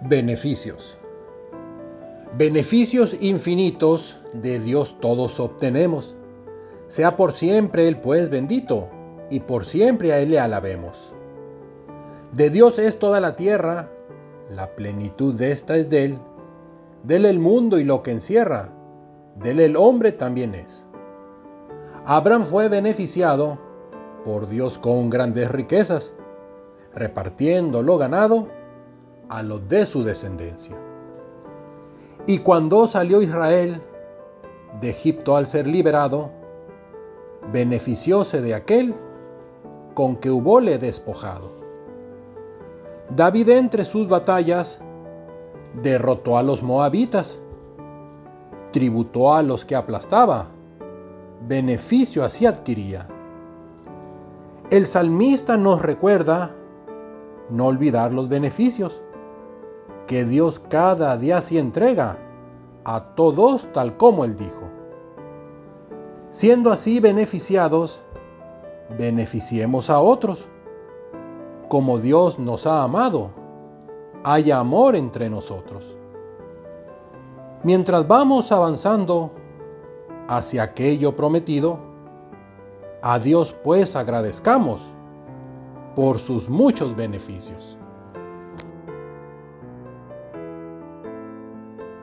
Beneficios. Beneficios infinitos de Dios todos obtenemos. Sea por siempre Él pues bendito, y por siempre a Él le alabemos. De Dios es toda la tierra, la plenitud de esta es de Él. Dele el mundo y lo que encierra, dele el hombre también es. Abraham fue beneficiado por Dios con grandes riquezas, repartiendo lo ganado a los de su descendencia. Y cuando salió Israel de Egipto al ser liberado, beneficióse de aquel con que hubole despojado. David entre sus batallas derrotó a los moabitas, tributó a los que aplastaba, beneficio así adquiría. El salmista nos recuerda no olvidar los beneficios que Dios cada día sí entrega a todos tal como Él dijo. Siendo así beneficiados, beneficiemos a otros. Como Dios nos ha amado, haya amor entre nosotros. Mientras vamos avanzando hacia aquello prometido, a Dios pues agradezcamos por sus muchos beneficios.